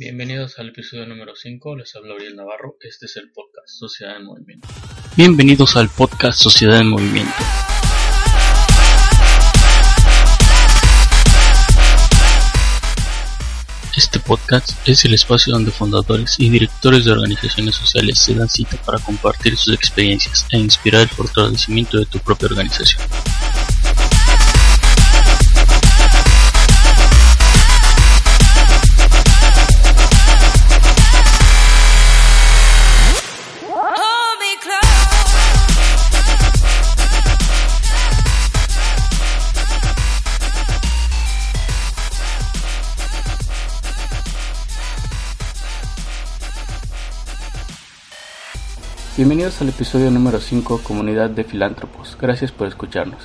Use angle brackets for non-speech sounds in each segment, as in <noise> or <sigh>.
Bienvenidos al episodio número 5, les habla Ariel Navarro, este es el podcast Sociedad en Movimiento. Bienvenidos al podcast Sociedad en Movimiento. Este podcast es el espacio donde fundadores y directores de organizaciones sociales se dan cita para compartir sus experiencias e inspirar el fortalecimiento de tu propia organización. Bienvenidos al episodio número 5 Comunidad de Filántropos. Gracias por escucharnos.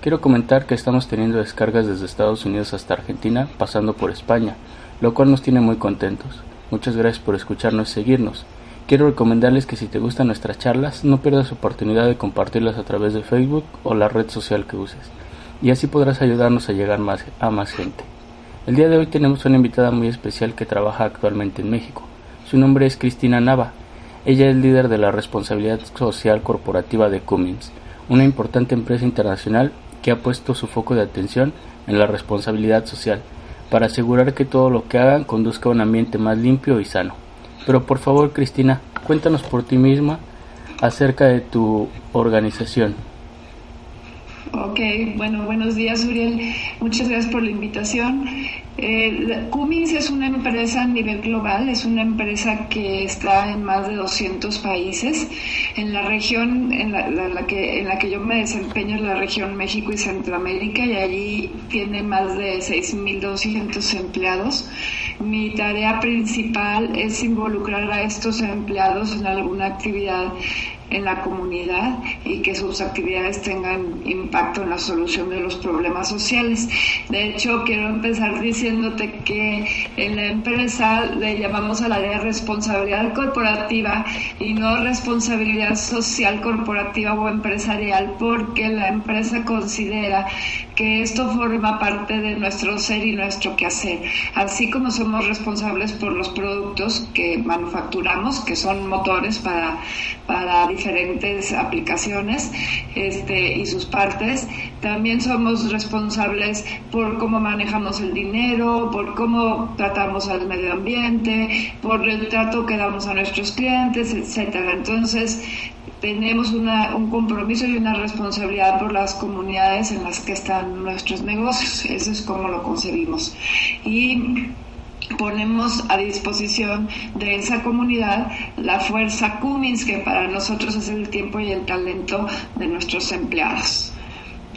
Quiero comentar que estamos teniendo descargas desde Estados Unidos hasta Argentina, pasando por España, lo cual nos tiene muy contentos. Muchas gracias por escucharnos y seguirnos. Quiero recomendarles que si te gustan nuestras charlas, no pierdas oportunidad de compartirlas a través de Facebook o la red social que uses, y así podrás ayudarnos a llegar más, a más gente. El día de hoy tenemos una invitada muy especial que trabaja actualmente en México. Su nombre es Cristina Nava ella es líder de la responsabilidad social corporativa de Cummins, una importante empresa internacional que ha puesto su foco de atención en la responsabilidad social, para asegurar que todo lo que hagan conduzca a un ambiente más limpio y sano. Pero por favor, Cristina, cuéntanos por ti misma acerca de tu organización. Ok, bueno, buenos días Uriel. Muchas gracias por la invitación. Eh, Cummins es una empresa a nivel global, es una empresa que está en más de 200 países. En la región en la, que, en la que yo me desempeño es la región México y Centroamérica y allí tiene más de 6.200 empleados. Mi tarea principal es involucrar a estos empleados en alguna actividad en la comunidad y que sus actividades tengan impacto en la solución de los problemas sociales. De hecho, quiero empezar diciéndote que en la empresa le llamamos a la de responsabilidad corporativa y no responsabilidad social corporativa o empresarial porque la empresa considera que esto forma parte de nuestro ser y nuestro quehacer. Así como somos responsables por los productos que manufacturamos, que son motores para, para diferentes aplicaciones este, y sus partes. También somos responsables por cómo manejamos el dinero, por cómo tratamos al medio ambiente, por el trato que damos a nuestros clientes, etcétera. Entonces, tenemos una, un compromiso y una responsabilidad por las comunidades en las que están nuestros negocios. Eso es como lo concebimos. Y ponemos a disposición de esa comunidad la fuerza Cummins, que para nosotros es el tiempo y el talento de nuestros empleados.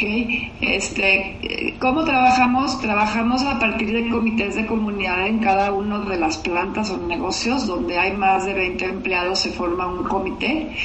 Okay. Este, ¿Cómo trabajamos? Trabajamos a partir de comités de comunidad en cada una de las plantas o negocios donde hay más de 20 empleados se forma un comité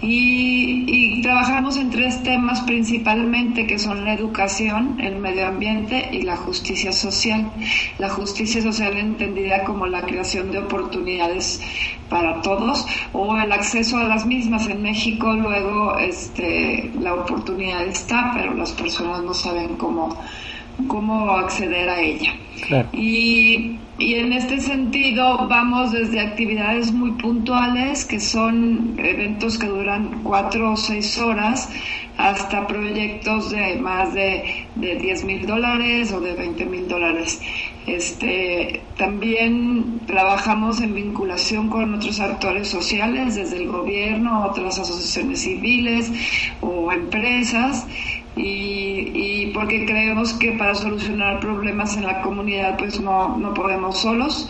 y, trabajamos en tres temas principalmente que son la educación, el medio ambiente y la justicia social. La justicia social entendida como la creación de oportunidades para todos o el acceso a las mismas. En México luego este, la oportunidad está, pero las personas no saben cómo, cómo acceder a ella. Y, y, en este sentido vamos desde actividades muy puntuales, que son eventos que duran cuatro o seis horas, hasta proyectos de más de, de 10 mil dólares o de 20 mil dólares. Este, también trabajamos en vinculación con otros actores sociales, desde el gobierno, otras asociaciones civiles o empresas y, porque creemos que para solucionar problemas en la comunidad pues no, no podemos solos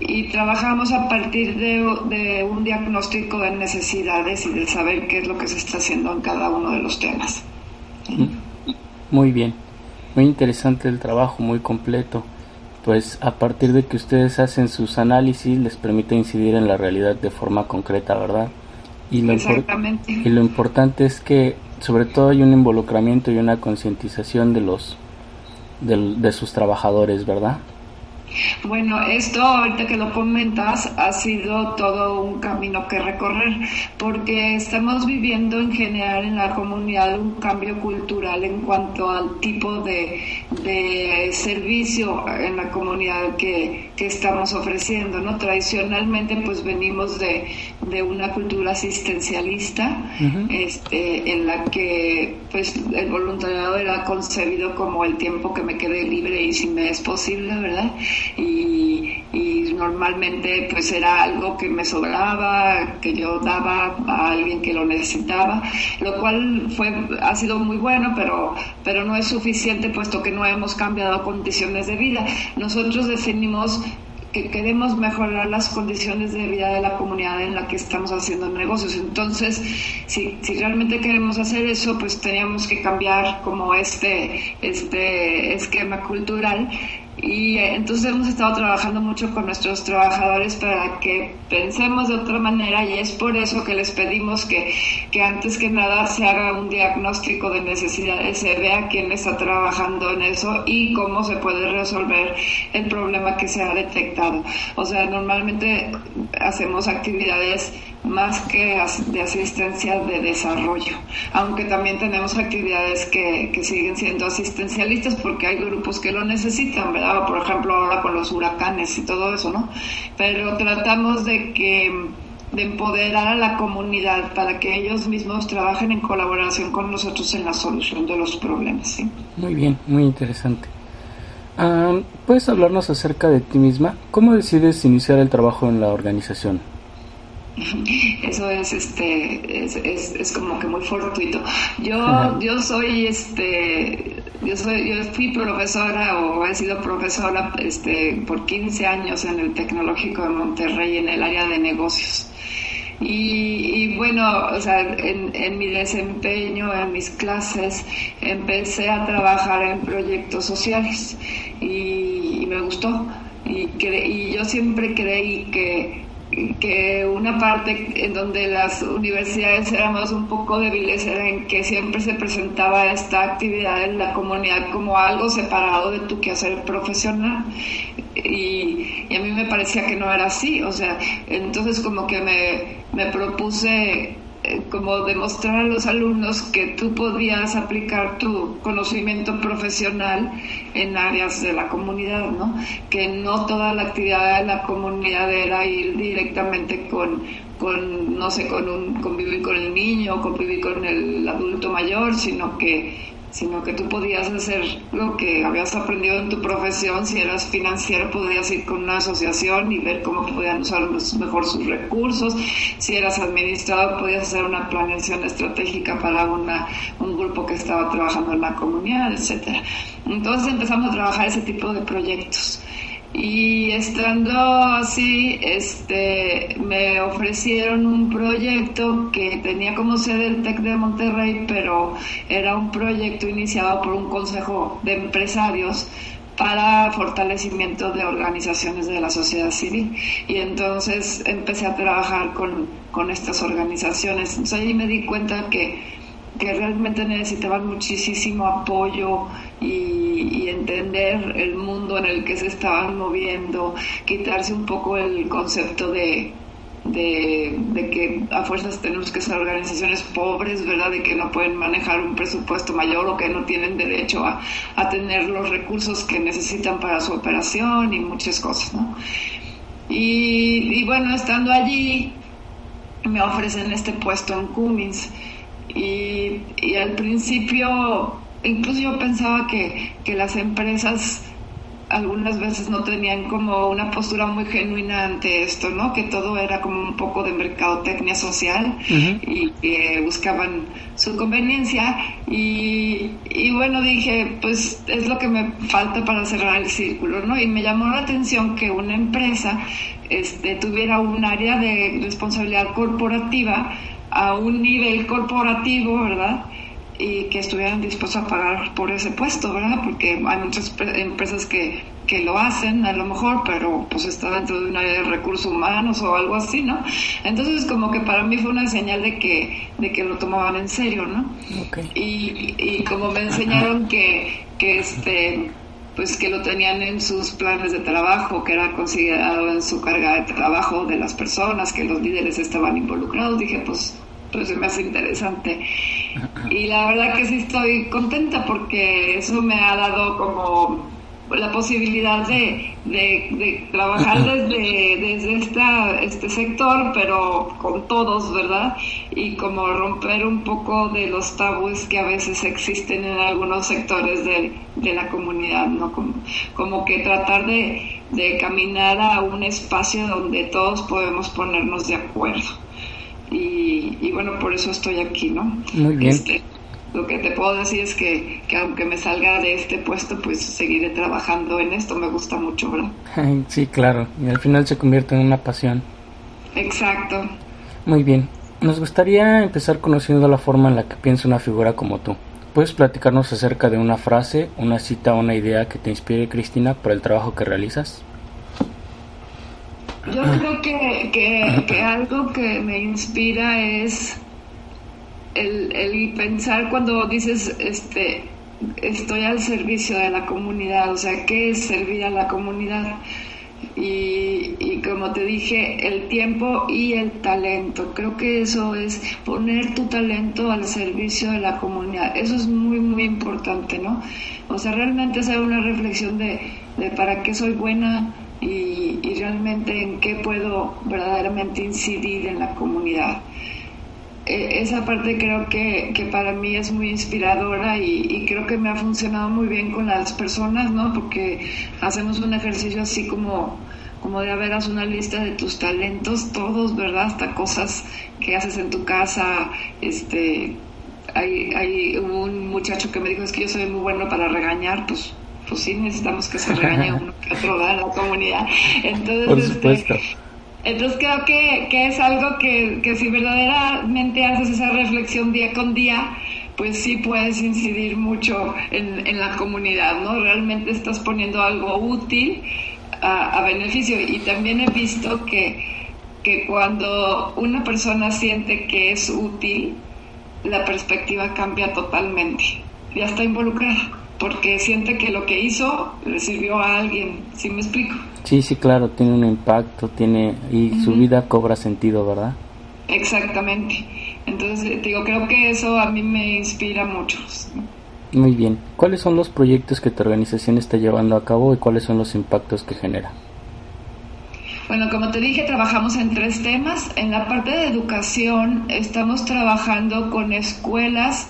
y trabajamos a partir de, un diagnóstico de necesidades y de saber qué es lo que se está haciendo en cada uno de los temas. Muy bien, muy interesante el trabajo, muy completo. Pues a partir de que ustedes hacen sus análisis les permite incidir en la realidad de forma concreta, ¿verdad? Y lo, Exactamente. y lo importante es que sobre todo hay un involucramiento y una concientización de los de, sus trabajadores, ¿verdad? Bueno, esto ahorita que lo comentas ha sido todo un camino que recorrer porque estamos viviendo en general en la comunidad un cambio cultural en cuanto al tipo de, de servicio en la comunidad que, que, estamos ofreciendo, ¿no? Tradicionalmente pues venimos de, de una cultura asistencialista, este, en la que pues el voluntariado era concebido como el tiempo que me quede libre y si me es posible, ¿verdad? Y, y normalmente pues era algo que me sobraba, que yo daba a alguien que lo necesitaba, lo cual fue, ha sido muy bueno, pero, pero no es suficiente puesto que no hemos cambiado condiciones de vida. Nosotros definimos que queremos mejorar las condiciones de vida de la comunidad en la que estamos haciendo negocios. Entonces, si, si realmente queremos hacer eso, pues teníamos que cambiar como este, este esquema cultural y eh, entonces hemos estado trabajando mucho con nuestros trabajadores para que pensemos de otra manera y es por eso que les pedimos que, que antes que nada se haga un diagnóstico de necesidades, se vea quién está trabajando en eso y cómo se puede resolver el problema que se ha detectado. O sea, normalmente hacemos actividades más que de asistencia de desarrollo, aunque también tenemos actividades que, que siguen siendo asistencialistas porque hay grupos que lo necesitan, ¿verdad? Por ejemplo, ahora con los huracanes y todo eso, ¿no? Pero tratamos de que de empoderar a la comunidad para que ellos mismos trabajen en colaboración con nosotros en la solución de los problemas. Muy bien, muy interesante. Ah, ¿Puedes hablarnos acerca de ti misma? ¿Cómo decides iniciar el trabajo en la organización? <laughs> Eso es este es, es, como que muy fortuito. Yo yo soy este yo soy yo fui profesora o he sido profesora este por 15 años en el Tecnológico de Monterrey en el área de negocios. Y, bueno, o sea, en, en, mi desempeño, en mis clases, empecé a trabajar en proyectos sociales y, me gustó. Y, y yo siempre creí que que una parte en donde las universidades éramos un poco débiles era en que siempre se presentaba esta actividad en la comunidad como algo separado de tu quehacer profesional. Y, y a mí me parecía que no era así, o sea, entonces como que me, me propuse como demostrar a los alumnos que tú podías aplicar tu conocimiento profesional en áreas de la comunidad, ¿no? Que no toda la actividad de la comunidad era ir directamente con, con no sé, con un, convivir con el niño, convivir con el adulto mayor, sino que sino que tú podías hacer lo que habías aprendido en tu profesión, si eras financiero podías ir con una asociación y ver cómo podían usar mejor sus recursos, si eras administrador podías hacer una planeación estratégica para una, un grupo que estaba trabajando en la comunidad, etcétera. Entonces empezamos a trabajar ese tipo de proyectos. Y estando así, este, me ofrecieron un proyecto que tenía como sede el TEC de Monterrey, pero era un proyecto iniciado por un consejo de empresarios para fortalecimiento de organizaciones de la sociedad civil. Y entonces empecé a trabajar con, con estas organizaciones. Entonces ahí me di cuenta que que realmente necesitaban muchísimo apoyo y, entender el mundo en el que se estaban moviendo, quitarse un poco el concepto de, de, que a fuerzas tenemos que ser organizaciones pobres, ¿verdad? De que no pueden manejar un presupuesto mayor o que no tienen derecho a, a tener los recursos que necesitan para su operación y muchas cosas, ¿no? Y, bueno, estando allí, me ofrecen este puesto en Cummins y, y al principio, incluso yo pensaba que, que las empresas algunas veces no tenían como una postura muy genuina ante esto, ¿no? Que todo era como un poco de mercadotecnia social y que buscaban su conveniencia y, y, bueno, dije, pues es lo que me falta para cerrar el círculo, ¿no? Y me llamó la atención que una empresa este, tuviera un área de responsabilidad corporativa a un nivel corporativo, ¿verdad? Y que estuvieran dispuestos a pagar por ese puesto, ¿verdad? Porque hay muchas empresas que, que lo hacen a lo mejor, pero pues está dentro de un área de recursos humanos o algo así, ¿no? Entonces como que para mí fue una señal de que, de que lo tomaban en serio, ¿no? Y, y como me enseñaron que, que este pues que lo tenían en sus planes de trabajo, que era considerado en su carga de trabajo de las personas, que los líderes estaban involucrados, dije, pues pues se me hace interesante. Y la verdad que sí estoy contenta porque eso me ha dado como la posibilidad de, de, trabajar <laughs> desde, desde esta, este sector, pero con todos, ¿verdad? Y como romper un poco de los tabúes que a veces existen en algunos sectores de, de la comunidad, ¿no? Como, como que tratar de, de caminar a un espacio donde todos podemos ponernos de acuerdo. Y, y bueno, por eso estoy aquí, ¿no? Muy bien. Este, lo que te puedo decir es que, que, aunque me salga de este puesto, pues seguiré trabajando en esto. Me gusta mucho, ¿verdad? Sí, claro. Y al final se convierte en una pasión. Exacto. Muy bien. Nos gustaría empezar conociendo la forma en la que piensa una figura como tú. ¿Puedes platicarnos acerca de una frase, una cita o una idea que te inspire, Cristina, por el trabajo que realizas? Yo creo que, que, algo que me inspira es el, pensar cuando dices, este, estoy al servicio de la comunidad, o sea, ¿qué es servir a la comunidad? Y, y, como te dije, el tiempo y el talento. Creo que eso es poner tu talento al servicio de la comunidad. Eso es muy, muy importante, ¿no? O sea, realmente hacer una reflexión de, de para qué soy buena y, realmente en qué puedo verdaderamente incidir en la comunidad. Eh, esa parte creo que, que, para mí es muy inspiradora y, creo que me ha funcionado muy bien con las personas, ¿no? Porque hacemos un ejercicio así como, como de veras una lista de tus talentos, todos, ¿verdad? Hasta cosas que haces en tu casa, este... Hay, hay un muchacho que me dijo, es que yo soy muy bueno para regañar, pues pues sí necesitamos que se regañe uno que otro en la comunidad. Entonces, Por este. Entonces creo que, que es algo que, que, si verdaderamente haces esa reflexión día con día, pues sí puedes incidir mucho en, en la comunidad, ¿no? Realmente estás poniendo algo útil a, a beneficio. Y también he visto que, que cuando una persona siente que es útil, la perspectiva cambia totalmente. Ya está involucrada porque siente que lo que hizo le sirvió a alguien, ¿sí me explico? Sí, sí, claro, tiene un impacto, tiene y su vida cobra sentido, ¿verdad? Exactamente. Entonces, digo, creo que eso a mí me inspira mucho. Muy bien. ¿Cuáles son los proyectos que tu organización está llevando a cabo y cuáles son los impactos que genera? Bueno, como te dije, trabajamos en tres temas. En la parte de educación estamos trabajando con escuelas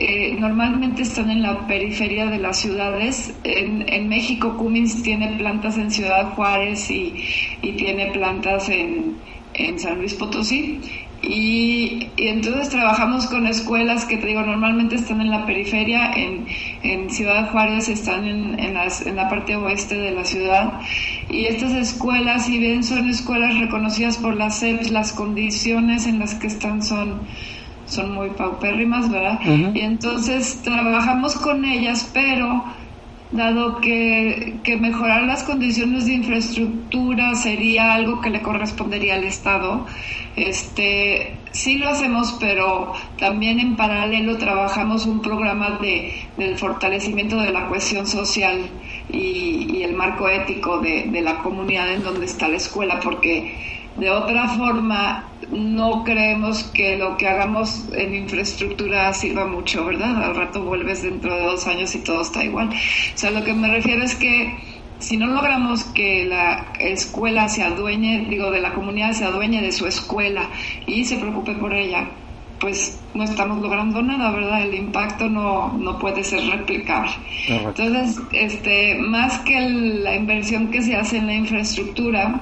eh, normalmente están en la periferia de las ciudades. En, México, Cummins tiene plantas en Ciudad Juárez y, tiene plantas en, San Luis Potosí. Y, entonces trabajamos con escuelas que te digo normalmente están en la periferia, en, Ciudad Juárez están en, en, la parte oeste de la ciudad y estas escuelas si bien son escuelas reconocidas por la CEPS, las condiciones en las que están son son muy paupérrimas, ¿verdad? Y entonces trabajamos con ellas, pero dado que, que, mejorar las condiciones de infraestructura sería algo que le correspondería al Estado, este, sí lo hacemos, pero también en paralelo trabajamos un programa de, del fortalecimiento de la cohesión social y, y el marco ético de, de la comunidad en donde está la escuela, porque de otra forma, no creemos que lo que hagamos en infraestructura sirva mucho, ¿verdad? Al rato vuelves dentro de dos años y todo está igual. O sea, lo que me refiero es que si no logramos que la escuela se adueñe, digo, de la comunidad se adueñe de su escuela y se preocupe por ella, pues no estamos logrando nada, ¿verdad? El impacto no, no puede ser replicable. Entonces, este, más que la inversión que se hace en la infraestructura,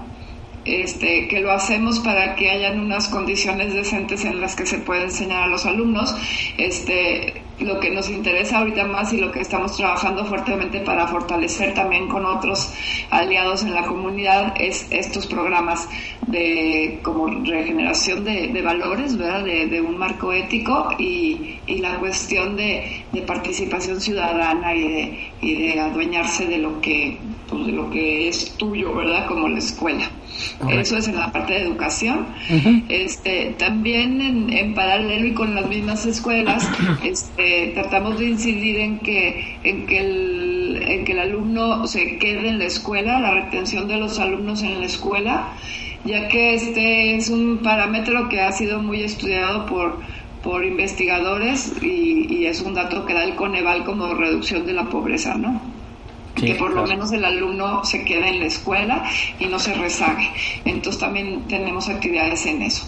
este, que lo hacemos para que hayan unas condiciones decentes en las que se pueda enseñar a los alumnos. Este, lo que nos interesa ahorita más y lo que estamos trabajando fuertemente para fortalecer también con otros aliados en la comunidad es estos programas de como regeneración de, valores, ¿verdad? De, un marco ético y, y la cuestión de, de, participación ciudadana y de, y de adueñarse de lo que pues, de lo que es tuyo, ¿verdad? Como la escuela. Eso es en la parte de educación. este, también en, en, paralelo y con las mismas escuelas, este, tratamos de incidir en que, en que el, en que el alumno se quede en la escuela, la retención de los alumnos en la escuela ya que este es un parámetro que ha sido muy estudiado por, por investigadores y, y es un dato que da el Coneval como reducción de la pobreza, ¿no? que por lo menos el alumno se quede en la escuela y no se rezague. Entonces también tenemos actividades en eso.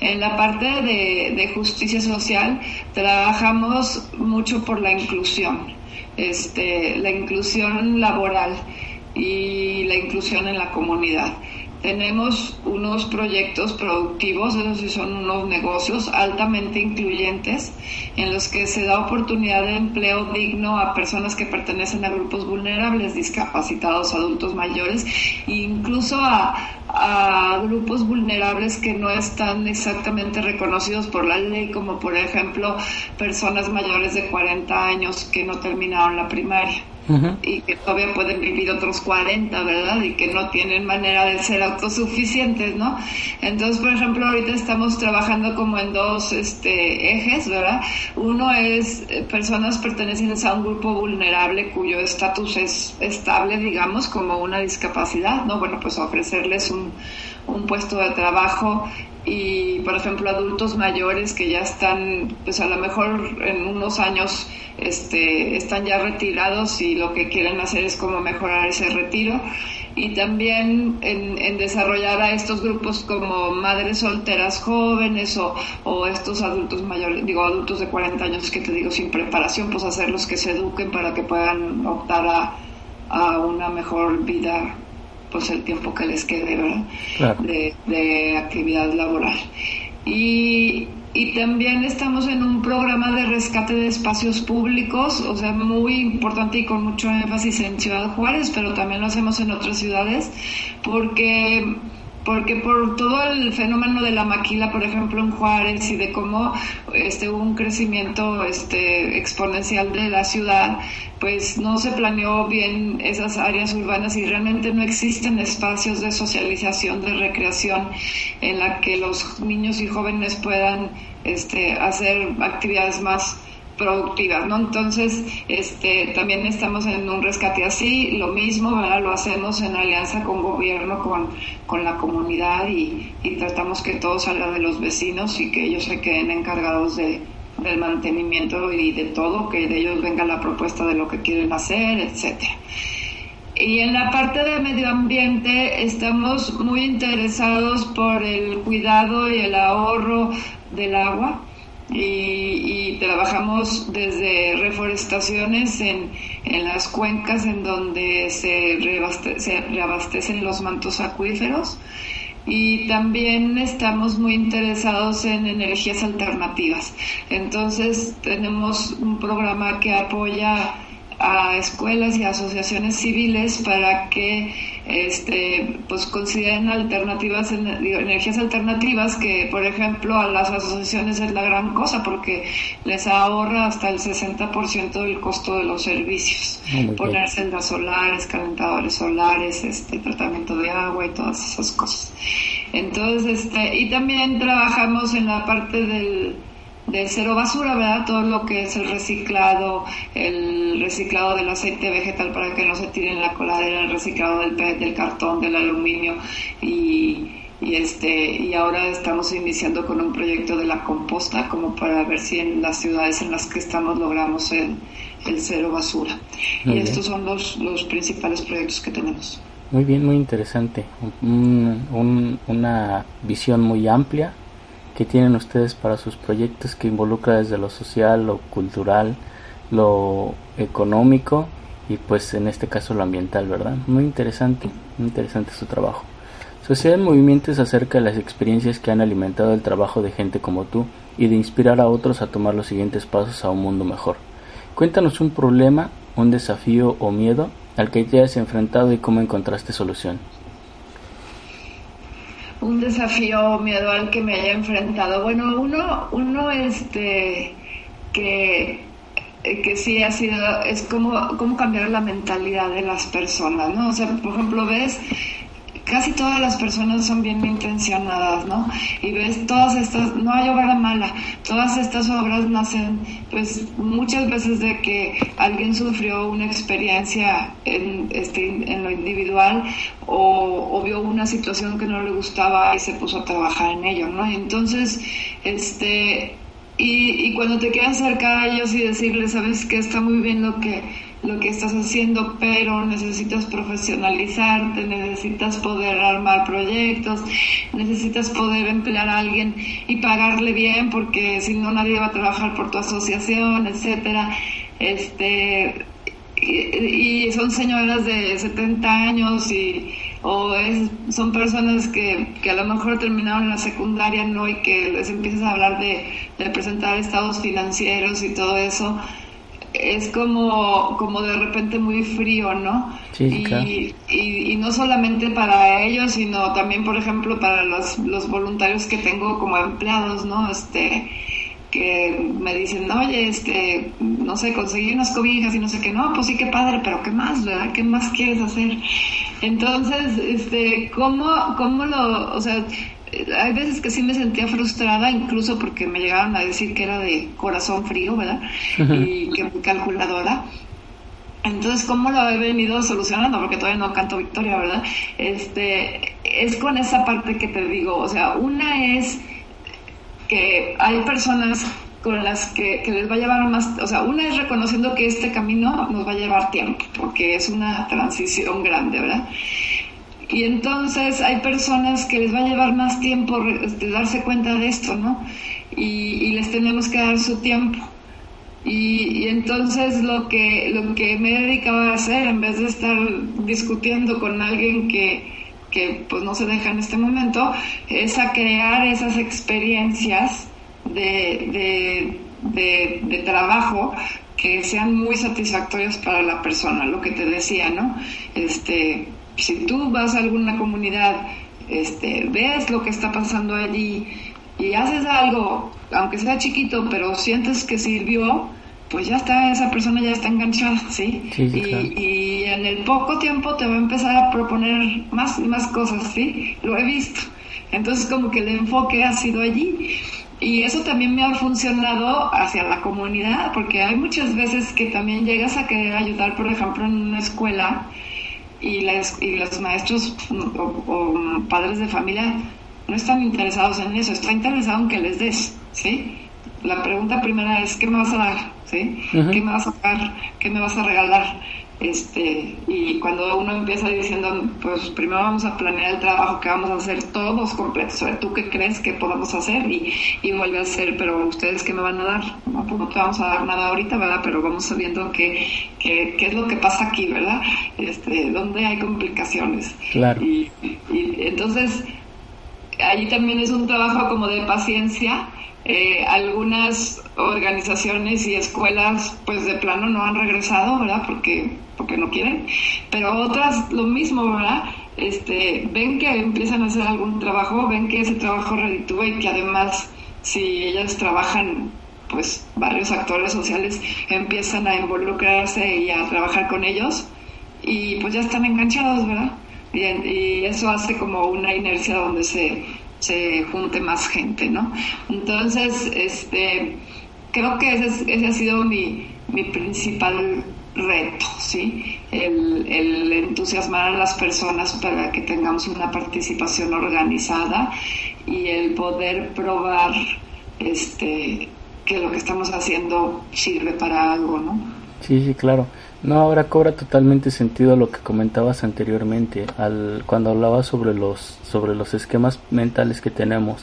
En la parte de, justicia social trabajamos mucho por la inclusión, este, la inclusión laboral y la inclusión en la comunidad tenemos unos proyectos productivos, esos sí son unos negocios altamente incluyentes, en los que se da oportunidad de empleo digno a personas que pertenecen a grupos vulnerables, discapacitados, adultos mayores, e incluso a, a grupos vulnerables que no están exactamente reconocidos por la ley, como por ejemplo personas mayores de 40 años que no terminaron la primaria y que todavía pueden vivir otros 40, ¿verdad? Y que no tienen manera de ser autosuficientes, ¿no? Entonces, por ejemplo, ahorita estamos trabajando como en dos este, ejes, ¿verdad? Uno es eh, personas pertenecientes a un grupo vulnerable cuyo estatus es estable, digamos, como una discapacidad, ¿no? Bueno, pues ofrecerles un, un puesto de trabajo y, por ejemplo, adultos mayores que ya están, pues a lo mejor en unos años este, están ya retirados y lo que quieren hacer es como mejorar ese retiro. Y también en, desarrollar a estos grupos como madres solteras jóvenes o, o, estos adultos mayores, digo adultos de 40 años que te digo sin preparación, pues hacerlos que se eduquen para que puedan optar a, a una mejor vida pues el tiempo que les quede, ¿verdad? De, de actividad laboral. Y, y también estamos en un programa de rescate de espacios públicos, o sea, muy importante y con mucho énfasis en Ciudad Juárez, pero también lo hacemos en otras ciudades, porque porque por todo el fenómeno de la maquila, por ejemplo, en Juárez y de cómo este, hubo un crecimiento este, exponencial de la ciudad, pues no se planeó bien esas áreas urbanas y realmente no existen espacios de socialización, de recreación en la que los niños y jóvenes puedan este, hacer actividades más productivas, ¿no? Entonces, este, también estamos en un rescate así, lo mismo, ahora lo hacemos en alianza con gobierno, con, con la comunidad y, y, tratamos que todo salga de los vecinos y que ellos se queden encargados de, del mantenimiento y de todo, que de ellos venga la propuesta de lo que quieren hacer, etcétera. Y en la parte de medio ambiente estamos muy interesados por el cuidado y el ahorro del agua y, trabajamos desde reforestaciones en, en, las cuencas en donde se, se reabastecen los mantos acuíferos y también estamos muy interesados en energías alternativas. Entonces tenemos un programa que apoya a escuelas y asociaciones civiles para que este pues consideren alternativas energías alternativas que por ejemplo a las asociaciones es la gran cosa porque les ahorra hasta el 60% del costo de los servicios. Ah, poner celdas solares calentadores solares este tratamiento de agua y todas esas cosas. Entonces este y también trabajamos en la parte del de cero basura, ¿verdad? Todo lo que es el reciclado, el reciclado del aceite vegetal para que no se tire en la coladera, el reciclado del del cartón, del aluminio y, y este y ahora estamos iniciando con un proyecto de la composta como para ver si en las ciudades en las que estamos logramos el, el cero basura. y estos son los, los principales proyectos que tenemos. Muy bien, muy interesante. un, una visión muy amplia que tienen ustedes para sus proyectos que involucra desde lo social, lo cultural, lo económico y pues en este caso lo ambiental, ¿verdad? Muy interesante, muy interesante su trabajo. Sociedad en Movimiento es acerca de las experiencias que han alimentado el trabajo de gente como tú y de inspirar a otros a tomar los siguientes pasos a un mundo mejor. Cuéntanos un problema, un desafío o miedo al que te hayas enfrentado y cómo encontraste solución un desafío miedo al que me haya enfrentado. Bueno, uno, uno este que, que sí ha sido, es como, como cambiar la mentalidad de las personas, ¿no? O sea, por ejemplo, ves casi todas las personas son bien intencionadas, ¿no? Y ves todas estas, no hay obra mala, todas estas obras nacen pues muchas veces de que alguien sufrió una experiencia en, este, en lo individual o, vio una situación que no le gustaba y se puso a trabajar en ello, ¿no? Entonces, este, y, y cuando te quedas cerca a ellos y decirles, sabes que está muy bien lo que lo que estás haciendo, pero necesitas profesionalizarte, necesitas poder armar proyectos, necesitas poder emplear a alguien y pagarle bien porque si no nadie va a trabajar por tu asociación, etcétera. Este y, son señoras de 70 años y o es, son personas que, que a lo mejor terminaron la secundaria no y que les empiezas a hablar de, de presentar estados financieros y todo eso es como, como de repente muy frío, ¿no? y, y, no solamente para ellos, sino también, por ejemplo, para los, los voluntarios que tengo como empleados, ¿no? Este, que me dicen, oye, este, no sé, conseguí unas cobijas y no sé qué, no, pues sí, qué padre, pero ¿qué más, verdad? ¿Qué más quieres hacer? Entonces, este, ¿cómo, cómo lo, o sea, hay veces que sí me sentía frustrada, incluso porque me llegaban a decir que era de corazón frío, ¿verdad? Y que muy calculadora. Entonces, ¿cómo lo he venido solucionando? Porque todavía no canto victoria, ¿verdad? Este, es con esa parte que te digo, o sea, una es que hay personas con las que, que, les va a llevar más, o sea, una es reconociendo que este camino nos va a llevar tiempo, porque es una transición grande, ¿verdad? Y entonces hay personas que les va a llevar más tiempo de este, darse cuenta de esto, ¿no? Y, les tenemos que dar su tiempo. Y, entonces lo que, lo que me he dedicado a hacer, en vez de estar discutiendo con alguien que, que pues no se deja en este momento, es a crear esas experiencias de, de, de trabajo que sean muy satisfactorias para la persona, lo que te decía, ¿no? Este, si tú vas a alguna comunidad, este, ves lo que está pasando allí y haces algo, aunque sea chiquito, pero sientes que sirvió, pues ya está, esa persona ya está enganchada, ¿sí? y, en el poco tiempo te va a empezar a proponer más y más cosas, ¿sí? Lo he visto. Entonces como que el enfoque ha sido allí. Y eso también me ha funcionado hacia la comunidad, porque hay muchas veces que también llegas a querer ayudar, por ejemplo, en una escuela y, las, y los maestros o, padres de familia no están interesados en eso, están interesados en que les des, ¿sí? La pregunta primera es, ¿qué me vas a dar? ¿Sí? ¿Qué me vas a dar? ¿Qué me vas a regalar? Este, y cuando uno empieza diciendo, pues primero vamos a planear el trabajo que vamos a hacer todos completos, ¿tú qué crees que podemos hacer? Y, y vuelve a hacer, pero ustedes qué me van a dar? No, pues no te vamos a dar nada ahorita, ¿verdad? Pero vamos sabiendo qué, qué, qué es lo que pasa aquí, ¿verdad? Este, dónde hay complicaciones. Claro. Y, y entonces, ahí también es un trabajo como de paciencia eh, algunas organizaciones y escuelas pues de plano no han regresado, ¿verdad? Porque, porque no quieren, pero otras lo mismo, ¿verdad? Este, ven que empiezan a hacer algún trabajo, ven que ese trabajo reditúa y que además si ellas trabajan pues varios actores sociales empiezan a involucrarse y a trabajar con ellos y pues ya están enganchados, ¿verdad? y eso hace como una inercia donde se se junte más gente, ¿no? Entonces, este, creo que ese, ha sido mi, mi principal reto, ¿sí? El, el, entusiasmar a las personas para que tengamos una participación organizada y el poder probar este, que lo que estamos haciendo sirve para algo, ¿no? Sí, sí, claro. No, ahora cobra totalmente sentido lo que comentabas anteriormente, al, cuando hablabas sobre los, sobre los esquemas mentales que tenemos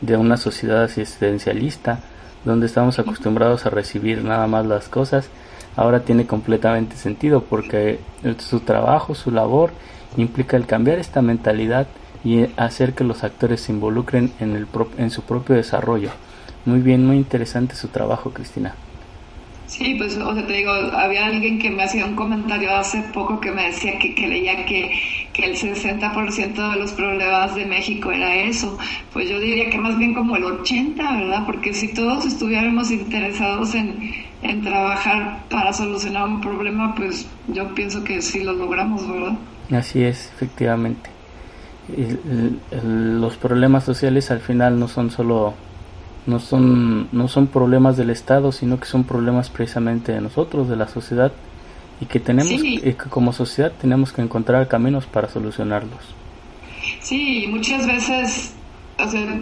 de una sociedad asistencialista, donde estamos acostumbrados a recibir nada más las cosas, ahora tiene completamente sentido porque su trabajo, su labor implica el cambiar esta mentalidad y hacer que los actores se involucren en, el, en su propio desarrollo. Muy bien, muy interesante su trabajo, Cristina. Sí, pues, o sea, te digo, había alguien que me hacía un comentario hace poco que me decía que, que leía que, que el 60% de los problemas de México era eso. Pues yo diría que más bien como el 80%, ¿verdad? Porque si todos estuviéramos interesados en, en trabajar para solucionar un problema, pues yo pienso que sí lo logramos, ¿verdad? Así es, efectivamente. los problemas sociales al final no son solo no son no son problemas del Estado, sino que son problemas precisamente de nosotros, de la sociedad y que tenemos que como sociedad tenemos que encontrar caminos para solucionarlos. Sí, muchas veces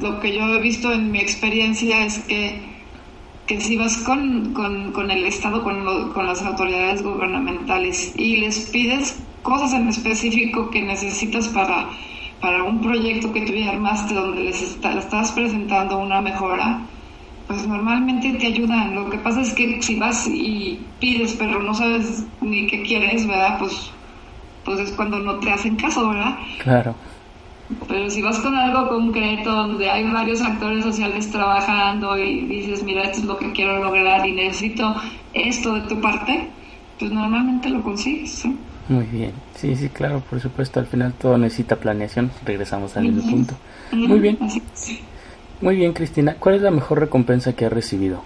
lo que yo he visto en mi experiencia es que, que si vas con, con, el Estado, con, con las autoridades gubernamentales y les pides cosas en específico que necesitas para para un proyecto que tú ya armaste donde les estás presentando una mejora, pues normalmente te ayudan. Lo que pasa es que si vas y pides, pero no sabes ni qué quieres, ¿verdad? Pues, pues es cuando no te hacen caso, ¿verdad? Claro. Pero si vas con algo concreto donde hay varios actores sociales trabajando y dices, mira, esto es lo que quiero lograr y necesito esto de tu parte, pues normalmente lo consigues. ¿sí? Muy bien, sí, sí, claro, por supuesto, al final todo necesita planeación, regresamos al mismo punto. Muy bien, muy bien, Cristina, ¿cuál es la mejor recompensa que has recibido?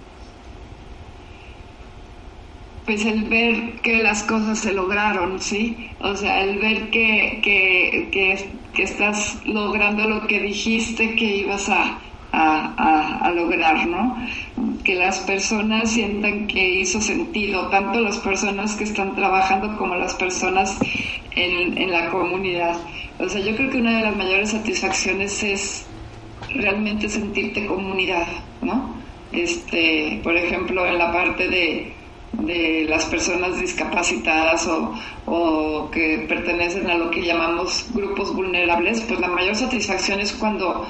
Pues el ver que las cosas se lograron, ¿sí? O sea, el ver que, que, que, que estás logrando lo que dijiste que ibas a, a, lograr, ¿no? Que las personas sientan que hizo sentido, tanto las personas que están trabajando como las personas en, en la comunidad. O sea, yo creo que una de las mayores satisfacciones es realmente sentirte comunidad, ¿no? Este, por ejemplo, en la parte de, de las personas discapacitadas o, o, que pertenecen a lo que llamamos grupos vulnerables, pues la mayor satisfacción es cuando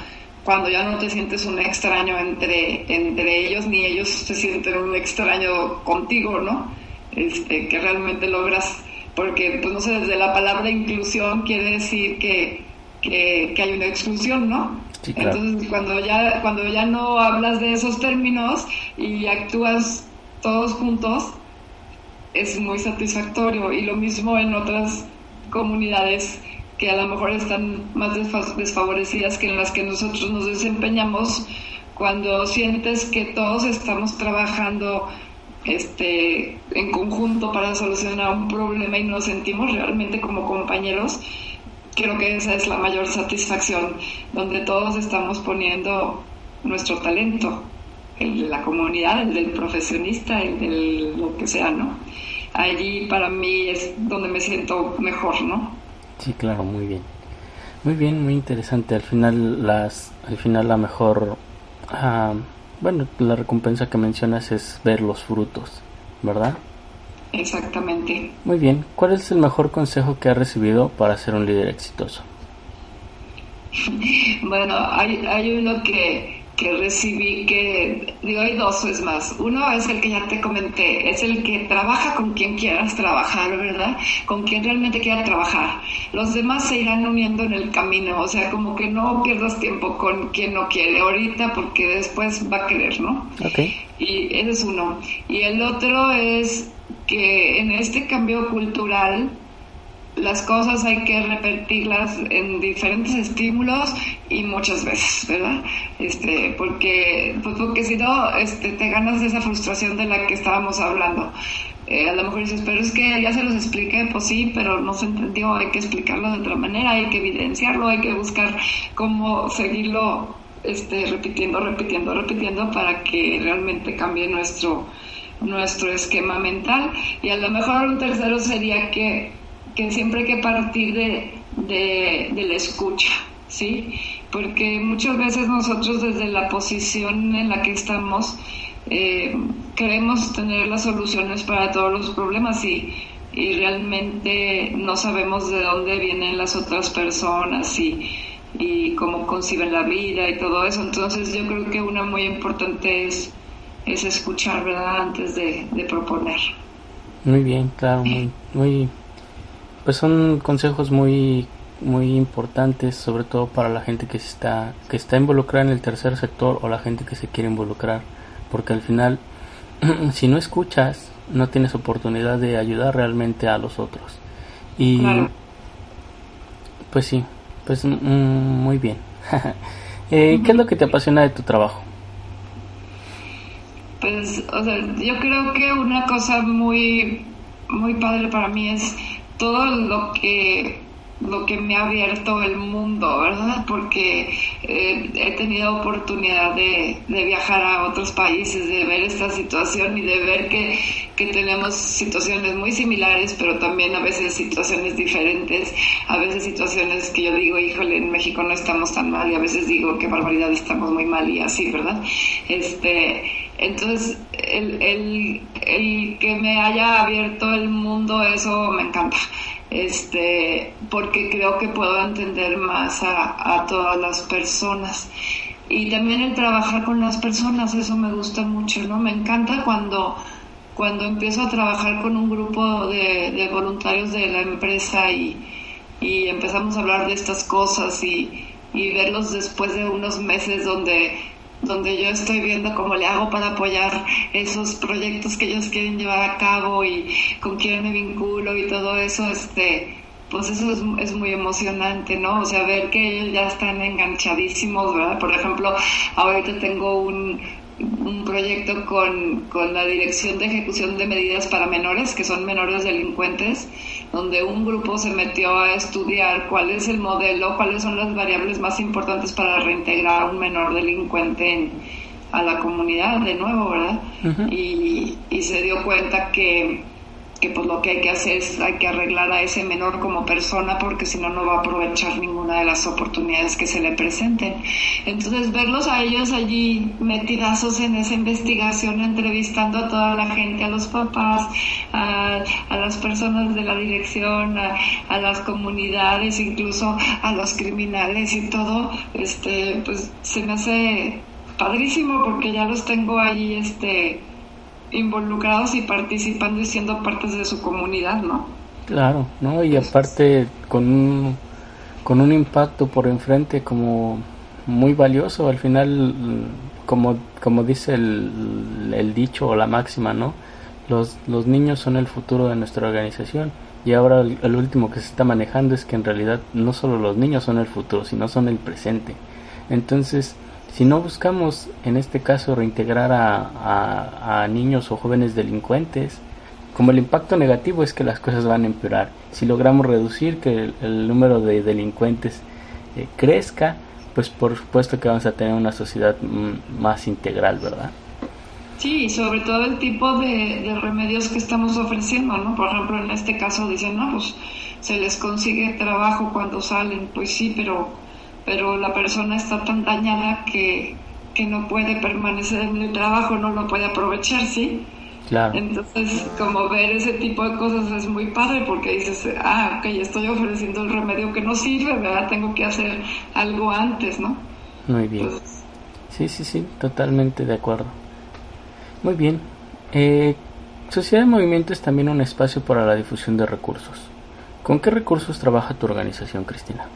cuando ya no te sientes un extraño entre, entre ellos, ni ellos se sienten un extraño contigo, ¿no? Este, que realmente logras, porque, pues no sé, desde la palabra inclusión quiere decir que, que, hay una exclusión, ¿no? Entonces, cuando ya, cuando ya no hablas de esos términos y actúas todos juntos, es muy satisfactorio. Y lo mismo en otras comunidades que a lo mejor están más desfavorecidas que en las que nosotros nos desempeñamos, cuando sientes que todos estamos trabajando este, en conjunto para solucionar un problema y nos sentimos realmente como compañeros, creo que esa es la mayor satisfacción, donde todos estamos poniendo nuestro talento, el de la comunidad, el del profesionista, el de lo que sea, ¿no? Allí para mí es donde me siento mejor, ¿no? Sí, claro, muy bien. Muy bien, muy interesante. Al final, las, al final la mejor, ah, bueno, la recompensa que mencionas es ver los frutos, ¿verdad? Exactamente. Muy bien. ¿Cuál es el mejor consejo que has recibido para ser un líder exitoso? <laughs> bueno, hay, hay uno que que recibí, que digo, hay dos es más. Uno es el que ya te comenté, es el que trabaja con quien quieras trabajar, ¿verdad? Con quien realmente quiera trabajar. Los demás se irán uniendo en el camino, o sea, como que no pierdas tiempo con quien no quiere ahorita porque después va a querer, ¿no? Okay. Y ese es uno. Y el otro es que en este cambio cultural, las cosas hay que repetirlas en diferentes estímulos y muchas veces, ¿verdad? Este, porque, pues porque si no, este, te ganas esa frustración de la que estábamos hablando. Eh, a lo mejor dices, pero es que ya se los expliqué, pues sí, pero no se entendió, hay que explicarlo de otra manera, hay que evidenciarlo, hay que buscar cómo seguirlo este, repitiendo, repitiendo, repitiendo para que realmente cambie nuestro, nuestro esquema mental. Y a lo mejor un tercero sería que que siempre hay que partir de, de, la escucha, ¿sí? Porque muchas veces nosotros desde la posición en la que estamos eh, queremos tener las soluciones para todos los problemas y, y realmente no sabemos de dónde vienen las otras personas y, y cómo conciben la vida y todo eso. Entonces yo creo que una muy importante es, es escuchar, ¿verdad? Antes de, de proponer. Muy bien, claro, muy, muy pues son consejos muy muy importantes sobre todo para la gente que está que está involucrada en el tercer sector o la gente que se quiere involucrar porque al final <clears throat> si no escuchas no tienes oportunidad de ayudar realmente a los otros. Y pues sí pues mm, muy bien. <laughs> Eh, qué es lo que te apasiona de tu trabajo pues o sea yo creo que una cosa muy muy padre para mí es todo lo que lo que me ha abierto el mundo, ¿verdad? Porque eh, he tenido oportunidad de, viajar a otros países, de ver esta situación y de ver que, que, tenemos situaciones muy similares, pero también a veces situaciones diferentes, a veces situaciones que yo digo, híjole, en México no estamos tan mal y a veces digo, qué barbaridad, estamos muy mal y así, ¿verdad? Este, entonces, el, el, el que me haya abierto el mundo, eso me encanta este, porque creo que puedo entender más a, todas las personas. Y también el trabajar con las personas, eso me gusta mucho, ¿no? Me encanta cuando, cuando empiezo a trabajar con un grupo de, voluntarios de la empresa y, y, empezamos a hablar de estas cosas y, y verlos después de unos meses donde donde yo estoy viendo cómo le hago para apoyar esos proyectos que ellos quieren llevar a cabo y con quién me vinculo y todo eso, este, pues eso es, es, muy emocionante, ¿no? O sea, ver que ellos ya están enganchadísimos, ¿verdad? Por ejemplo, ahorita tengo un, un proyecto con, con la Dirección de Ejecución de Medidas para Menores, que son menores delincuentes, donde un grupo se metió a estudiar cuál es el modelo, cuáles son las variables más importantes para reintegrar a un menor delincuente a la comunidad de nuevo, ¿verdad? y, y se dio cuenta que que pues lo que hay que hacer es hay que arreglar a ese menor como persona porque si no no va a aprovechar ninguna de las oportunidades que se le presenten. Entonces verlos a ellos allí metidazos en esa investigación, entrevistando a toda la gente, a los papás, a, las personas de la dirección, a, a, las comunidades, incluso a los criminales y todo, este pues se me hace padrísimo porque ya los tengo ahí este involucrados y participando y siendo partes de su comunidad, ¿no? Claro, ¿no? Y aparte con un, con un impacto por enfrente como muy valioso, al final, como, como dice el, el dicho o la máxima, ¿no? Los, los niños son el futuro de nuestra organización y ahora el, último que se está manejando es que en realidad no solo los niños son el futuro, sino son el presente. Entonces, si no buscamos, en este caso, reintegrar a, niños o jóvenes delincuentes, como el impacto negativo es que las cosas van a empeorar. Si logramos reducir que el, número de delincuentes eh, crezca, pues por supuesto que vamos a tener una sociedad mm, más integral, ¿verdad? Sí, sobre todo el tipo de, de, remedios que estamos ofreciendo, ¿no? Por ejemplo, en este caso dicen, no, pues se les consigue trabajo cuando salen, pues sí, pero pero la persona está tan dañada que, no puede permanecer en el trabajo, no lo puede aprovechar, ¿sí? Claro. Entonces, como ver ese tipo de cosas es muy padre porque dices, ah, ok, estoy ofreciendo el remedio que no sirve, ¿verdad? Tengo que hacer algo antes, ¿no? Muy bien. sí, sí, sí, totalmente de acuerdo. Muy bien. Eh, Sociedad de Movimiento es también un espacio para la difusión de recursos. ¿Con qué recursos trabaja tu organización, Cristina?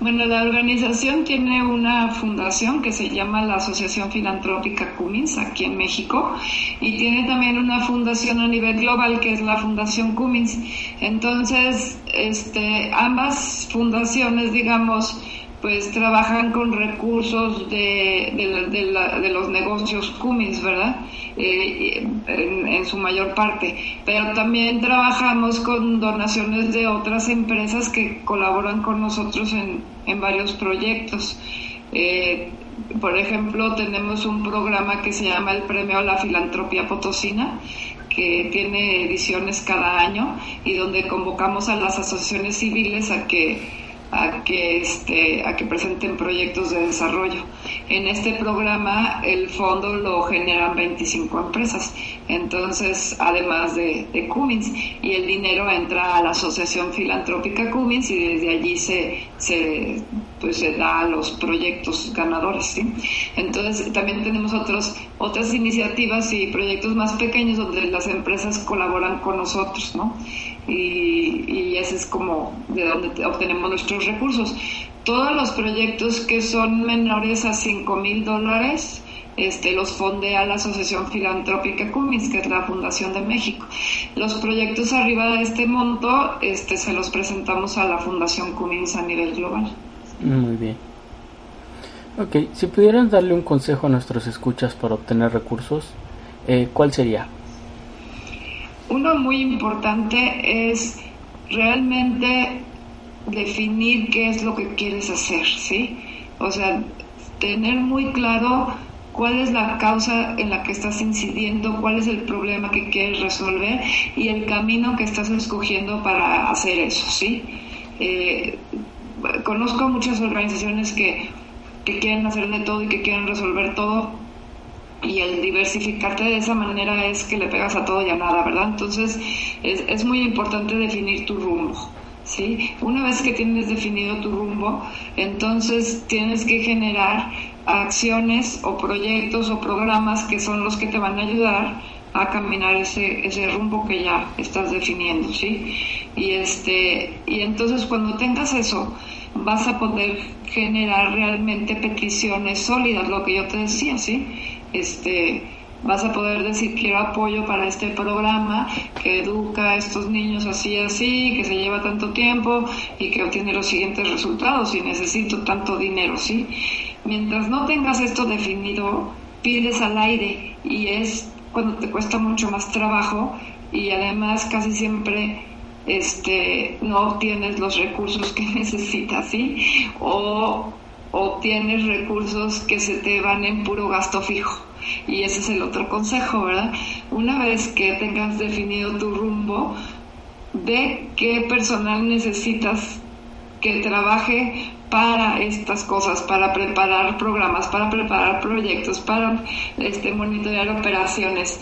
Bueno, la organización tiene una fundación que se llama la Asociación Filantrópica Cummins aquí en México y tiene también una fundación a nivel global que es la Fundación Cummins. Entonces, este, ambas fundaciones, digamos, pues trabajan con recursos de, de, los negocios Cummins, ¿verdad? Eh, en, su mayor parte. Pero también trabajamos con donaciones de otras empresas que colaboran con nosotros en, en varios proyectos. Eh, por ejemplo, tenemos un programa que se llama el Premio a la Filantropía Potosina, que tiene ediciones cada año y donde convocamos a las asociaciones civiles a que a que, este, a que presenten proyectos de desarrollo. En este programa el fondo lo generan 25 empresas, entonces además de, de Cummins, y el dinero entra a la Asociación Filantrópica Cummins y desde allí se, se, pues, se da a los proyectos ganadores. ¿sí? Entonces también tenemos otros, otras iniciativas y proyectos más pequeños donde las empresas colaboran con nosotros, ¿no? y, ese es como de donde obtenemos nuestros recursos. Todos los proyectos que son menores a 5 mil dólares, este, los fondea la Asociación Filantrópica Cummins, que es la Fundación de México. Los proyectos arriba de este monto este, se los presentamos a la Fundación Cummins a nivel global. Muy bien. Ok, si pudieran darle un consejo a nuestros escuchas para obtener recursos, eh, ¿cuál sería? Uno muy importante es realmente definir qué es lo que quieres hacer, ¿sí? O sea, tener muy claro cuál es la causa en la que estás incidiendo, cuál es el problema que quieres resolver y el camino que estás escogiendo para hacer eso, ¿sí? Eh, conozco muchas organizaciones que, que quieren hacer de todo y que quieren resolver todo y el diversificarte de esa manera es que le pegas a todo y a nada, ¿verdad? Entonces es, es muy importante definir tu rumbo. ¿Sí? Una vez que tienes definido tu rumbo, entonces tienes que generar acciones o proyectos o programas que son los que te van a ayudar a caminar ese, ese rumbo que ya estás definiendo, ¿sí? Y este, y entonces cuando tengas eso, vas a poder generar realmente peticiones sólidas, lo que yo te decía, ¿sí? Este, vas a poder decir quiero apoyo para este programa que educa a estos niños así así, que se lleva tanto tiempo y que obtiene los siguientes resultados y necesito tanto dinero, ¿sí? Mientras no tengas esto definido, pides al aire y es cuando te cuesta mucho más trabajo y además casi siempre este no obtienes los recursos que <laughs> necesitas, ¿sí? O o tienes recursos que se te van en puro gasto fijo. Y ese es el otro consejo, ¿verdad? Una vez que tengas definido tu rumbo, ve qué personal necesitas que trabaje para estas cosas, para preparar programas, para preparar proyectos, para este, monitorear operaciones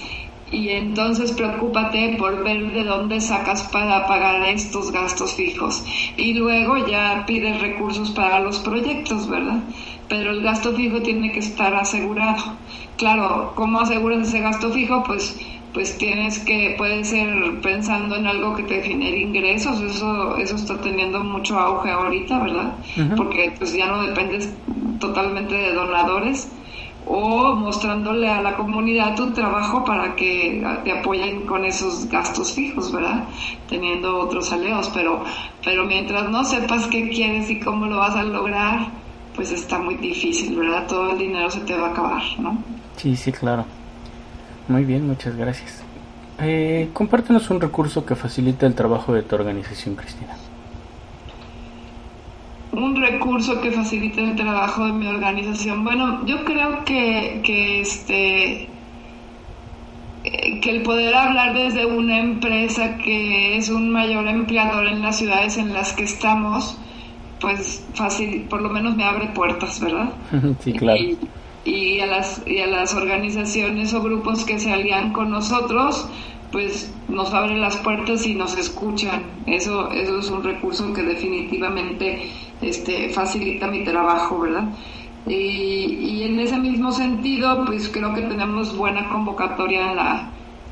y entonces preocúpate por ver de dónde sacas para pagar estos gastos fijos y luego ya pides recursos para los proyectos, ¿verdad? Pero el gasto fijo tiene que estar asegurado. Claro, ¿cómo aseguras ese gasto fijo? Pues pues tienes que, puede ser pensando en algo que te genere ingresos, eso, eso está teniendo mucho auge ahorita, ¿verdad? Porque pues ya no dependes totalmente de donadores, o mostrándole a la comunidad tu trabajo para que te apoyen con esos gastos fijos, ¿verdad? Teniendo otros aleos, pero, pero mientras no sepas qué quieres y cómo lo vas a lograr, pues está muy difícil, ¿verdad? Todo el dinero se te va a acabar, ¿no? Sí, sí, claro. Muy bien, muchas gracias. Eh, compártenos un recurso que facilite el trabajo de tu organización, Cristina un recurso que facilite el trabajo de mi organización. Bueno, yo creo que, que este eh, que el poder hablar desde una empresa que es un mayor empleador en las ciudades en las que estamos, pues fácil, por lo menos me abre puertas, ¿verdad? <laughs> Sí, claro. Y, a las, y a las organizaciones o grupos que se alían con nosotros, pues nos abren las puertas y nos escuchan. Eso, eso es un recurso que definitivamente este, facilita mi trabajo, ¿verdad? Y, y, en ese mismo sentido, pues creo que tenemos buena convocatoria en la,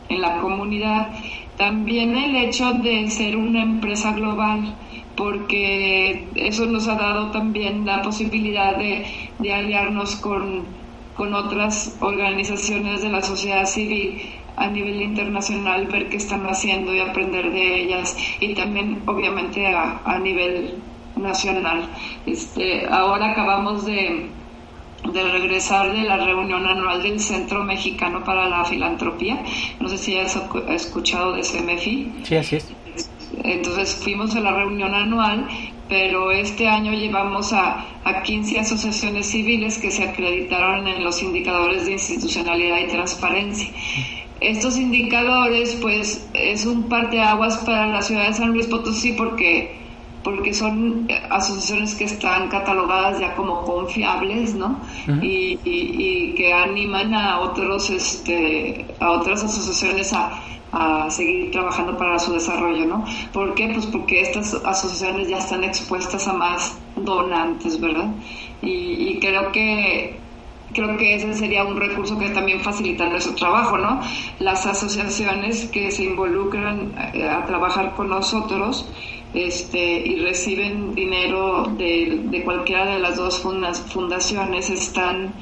en la comunidad. También el hecho de ser una empresa global, porque eso nos ha dado también la posibilidad de, de aliarnos con, con otras organizaciones de la sociedad civil a nivel internacional, ver qué están haciendo y aprender de ellas y también obviamente a, a nivel nacional. Este, ahora acabamos de, de regresar de la reunión anual del Centro Mexicano para la Filantropía. No sé si has escuchado de CMFI. Sí, así es. Entonces fuimos a la reunión anual, pero este año llevamos a, a 15 asociaciones civiles que se acreditaron en los indicadores de institucionalidad y transparencia. Estos indicadores, pues, es un parteaguas para la ciudad de San Luis Potosí porque, porque son asociaciones que están catalogadas ya como confiables, ¿no? y, y, que animan a otros, este, a otras asociaciones a, a seguir trabajando para su desarrollo, ¿no? ¿Por qué? Pues porque estas asociaciones ya están expuestas a más donantes, ¿verdad? Y, y creo que creo que ese sería un recurso que también facilita nuestro trabajo, ¿no? Las asociaciones que se involucran eh, a, trabajar con nosotros este, y reciben dinero de, de cualquiera de las dos fundaciones están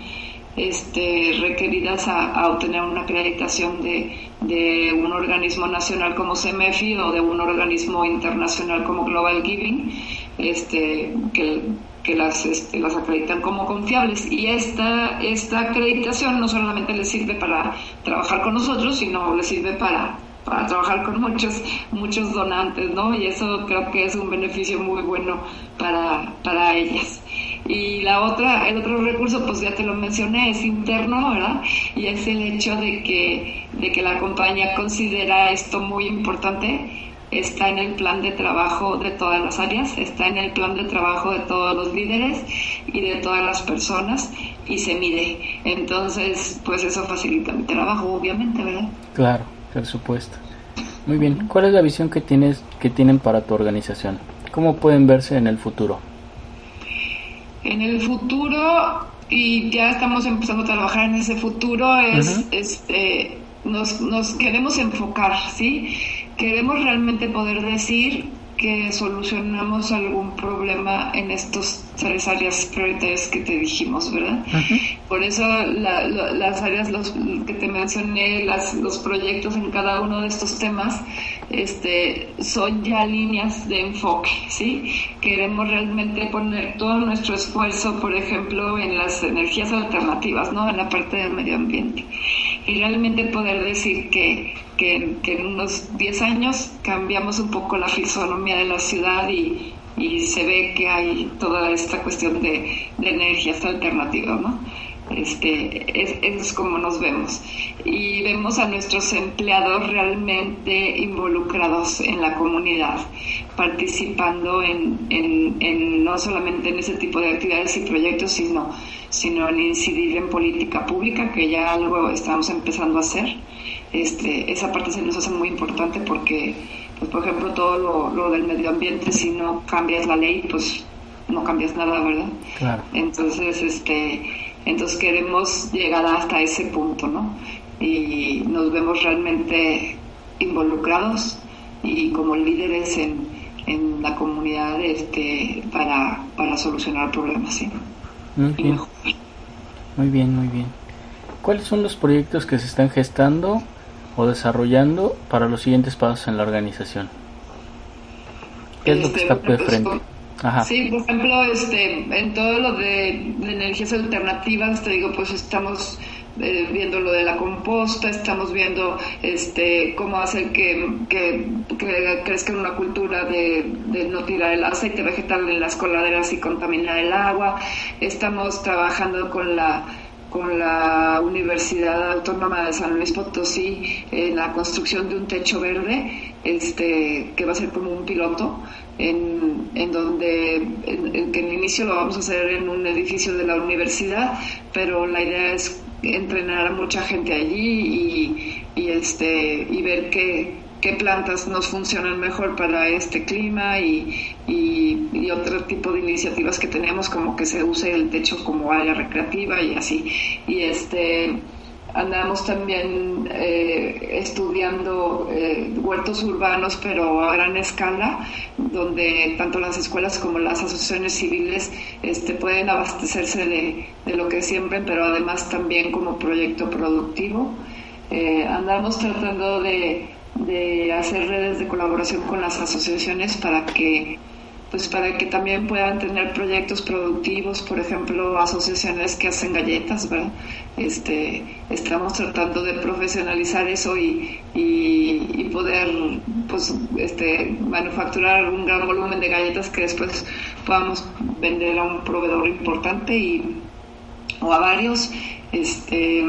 este, requeridas a, obtener una acreditación de, de, un organismo nacional como CEMEFI o de un organismo internacional como Global Giving, este, que que las, este, las acreditan como confiables. Y esta, esta acreditación no solamente les sirve para trabajar con nosotros, sino les sirve para, para trabajar con muchos, muchos donantes, ¿no? Y eso creo que es un beneficio muy bueno para, para ellas. Y la otra, el otro recurso, pues ya te lo mencioné, es interno, ¿verdad? Y es el hecho de que, de que la compañía considera esto muy importante está en el plan de trabajo de todas las áreas, está en el plan de trabajo de todos los líderes y de todas las personas y se mide. Entonces, pues eso facilita mi trabajo, obviamente, ¿verdad? Claro, por supuesto. Muy bien, ¿cuál es la visión que tienes que tienen para tu organización? ¿Cómo pueden verse en el futuro? En el futuro y ya estamos empezando a trabajar en ese futuro es este nos, nos queremos enfocar, ¿sí? Queremos realmente poder decir que solucionamos algún problema en estos tres áreas prioritarias que te dijimos, ¿verdad? Por eso las áreas los, que te mencioné, las, los proyectos en cada uno de estos temas, este, son ya líneas de enfoque, ¿sí? Queremos realmente poner todo nuestro esfuerzo, por ejemplo, en las energías alternativas, ¿no? En la parte del medio ambiente. Y realmente poder decir que, que, que en unos 10 años cambiamos un poco la fisonomía de la ciudad y, y se ve que hay toda esta cuestión de, de energías alternativas, ¿no? Este, es, es, como nos vemos. Y vemos a nuestros empleados realmente involucrados en la comunidad, participando en, en, en, no solamente en ese tipo de actividades y proyectos, sino, sino en incidir en política pública, que ya algo estamos empezando a hacer. Este, esa parte se nos hace muy importante porque pues por ejemplo todo lo, del medio ambiente, si no cambias la ley, pues no cambias nada, ¿verdad? Claro. Entonces, este, entonces queremos llegar hasta ese punto, ¿no? Y nos vemos realmente involucrados y como líderes en, en la comunidad este, para, para solucionar problemas, ¿sí? Muy bien. Muy bien, muy bien. ¿Cuáles son los proyectos que se están gestando o desarrollando para los siguientes pasos en la organización? ¿Qué es lo que este, está de frente? Ajá. Sí, por ejemplo, este, en todo lo de, energías alternativas, te digo, pues estamos eh, viendo lo de la composta, estamos viendo este, cómo hacer que, que, que crezca una cultura de, de, no tirar el aceite vegetal en las coladeras y contaminar el agua, estamos trabajando con la con la Universidad Autónoma de San Luis Potosí en la construcción de un techo verde, este, que va a ser como un piloto, en, en donde en, el inicio lo vamos a hacer en un edificio de la universidad, pero la idea es entrenar a mucha gente allí y este y ver qué qué plantas nos funcionan mejor para este clima y, y, otro tipo de iniciativas que tenemos como que se use el techo como área recreativa y así. Y este andamos también eh, estudiando eh, huertos urbanos pero a gran escala donde tanto las escuelas como las asociaciones civiles este, pueden abastecerse de, de lo que siembren pero además también como proyecto productivo. Eh, andamos tratando de de hacer redes de colaboración con las asociaciones para que pues para que también puedan tener proyectos productivos, por ejemplo, asociaciones que hacen galletas, ¿verdad? Este, estamos tratando de profesionalizar eso y, y, poder pues, este, manufacturar un gran volumen de galletas que después podamos vender a un proveedor importante y, o a varios. Este,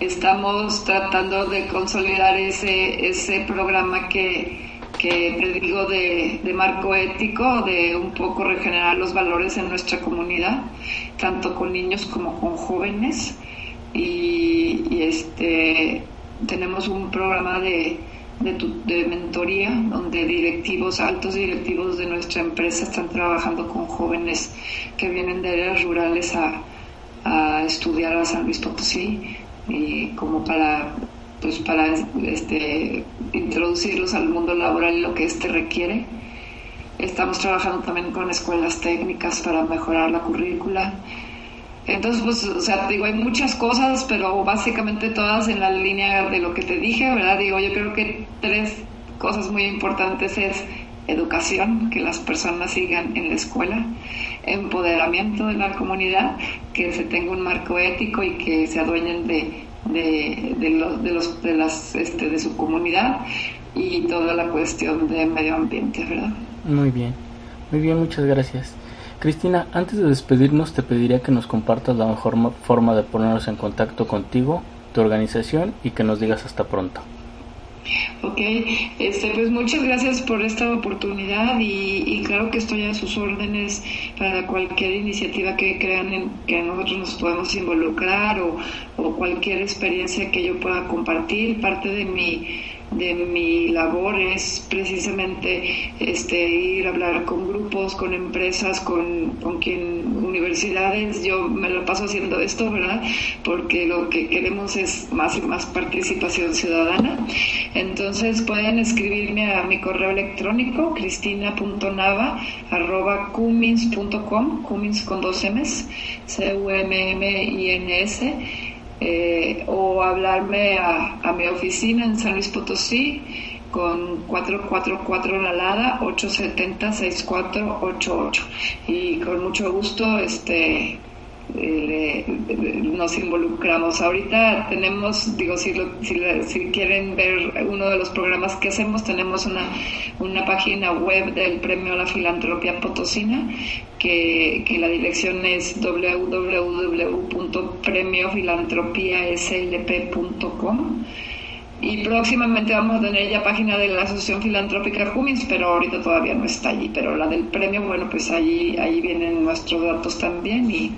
estamos tratando de consolidar ese, ese programa que, que predigo de, de, marco ético, de un poco regenerar los valores en nuestra comunidad, tanto con niños como con jóvenes. Y, este, tenemos un programa de, de, mentoría donde directivos, altos directivos de nuestra empresa están trabajando con jóvenes que vienen de áreas rurales a, a estudiar a San Luis Potosí y como para pues para este, introducirlos al mundo laboral y lo que éste requiere. Estamos trabajando también con escuelas técnicas para mejorar la currícula. Entonces, pues, o sea, digo, hay muchas cosas, pero básicamente todas en la línea de lo que te dije, ¿verdad? Digo, yo creo que tres cosas muy importantes es educación, que las personas sigan en la escuela, empoderamiento de la comunidad, que se tenga un marco ético y que se adueñen de, de, de, los, de, los, de, las, este, de su comunidad y toda la cuestión de medio ambiente, ¿verdad? Muy bien, muy bien, muchas gracias. Cristina, antes de despedirnos te pediría que nos compartas la mejor forma de ponernos en contacto contigo, tu organización y que nos digas hasta pronto. Ok, este, pues muchas gracias por esta oportunidad y, claro que estoy a sus órdenes para cualquier iniciativa que crean en que nosotros nos podemos involucrar o, o cualquier experiencia que yo pueda compartir. Parte de mi de mi labor es precisamente este ir a hablar con grupos, con empresas, con, con quien universidades. Yo me lo paso haciendo esto, ¿verdad? Porque lo que queremos es más y más participación ciudadana. Entonces pueden escribirme a mi correo electrónico cristina.nava arroba cumins.com, cumins con dos M's, C-U-M-M-I-N-S eh, o hablarme a, a, mi oficina en San Luis Potosí con 444 la Lada 870 6488 y con mucho gusto este nos involucramos. Ahorita tenemos, digo, si, si, quieren ver uno de los programas que hacemos, tenemos una, una página web del Premio a la Filantropía Potosina, que, que la dirección es www.premiofilantropiaslp.com y próximamente vamos a tener ya página de la Asociación Filantrópica Cummins, pero ahorita todavía no está allí. Pero la del premio, bueno, pues allí, allí vienen nuestros datos también y,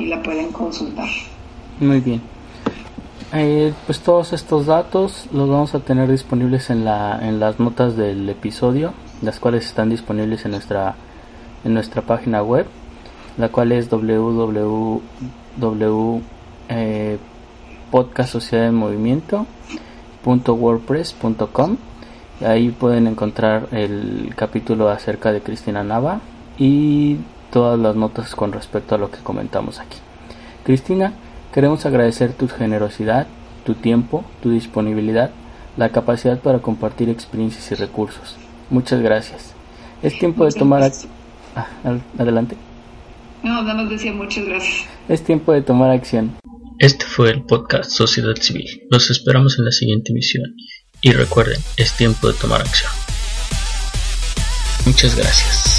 la pueden consultar. Muy bien. Eh, pues todos estos datos los vamos a tener disponibles en, la, en las notas del episodio, las cuales están disponibles en nuestra, en nuestra página web, la cual es www. Eh, podcast Sociedad en Movimiento wordpress.com ahí pueden encontrar el capítulo acerca de Cristina Nava y todas las notas con respecto a lo que comentamos aquí. Cristina, queremos agradecer tu generosidad, tu tiempo, tu disponibilidad, la capacidad para compartir experiencias y recursos. Muchas gracias. Es tiempo de tomar... Ah, adelante. No, no nos decía muchas gracias. Es tiempo de tomar acción. Este fue el podcast Sociedad Civil. Los esperamos en la siguiente emisión. Y recuerden, es tiempo de tomar acción. Muchas gracias.